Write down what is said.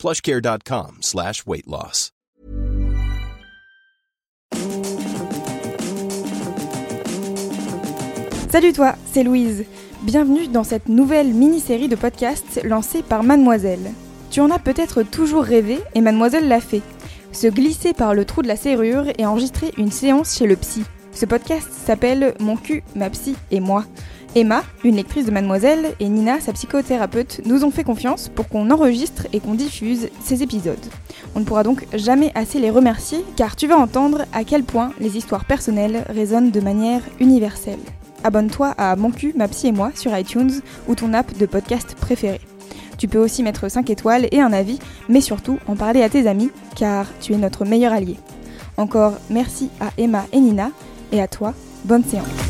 plushcare.com slash weight loss. Salut toi, c'est Louise. Bienvenue dans cette nouvelle mini-série de podcasts lancée par Mademoiselle. Tu en as peut-être toujours rêvé et Mademoiselle l'a fait. Se glisser par le trou de la serrure et enregistrer une séance chez le psy. Ce podcast s'appelle Mon cul, ma psy et moi. Emma, une lectrice de Mademoiselle, et Nina, sa psychothérapeute, nous ont fait confiance pour qu'on enregistre et qu'on diffuse ces épisodes. On ne pourra donc jamais assez les remercier car tu vas entendre à quel point les histoires personnelles résonnent de manière universelle. Abonne-toi à Mon cul, ma et moi sur iTunes ou ton app de podcast préféré. Tu peux aussi mettre 5 étoiles et un avis, mais surtout en parler à tes amis car tu es notre meilleur allié. Encore merci à Emma et Nina et à toi, bonne séance.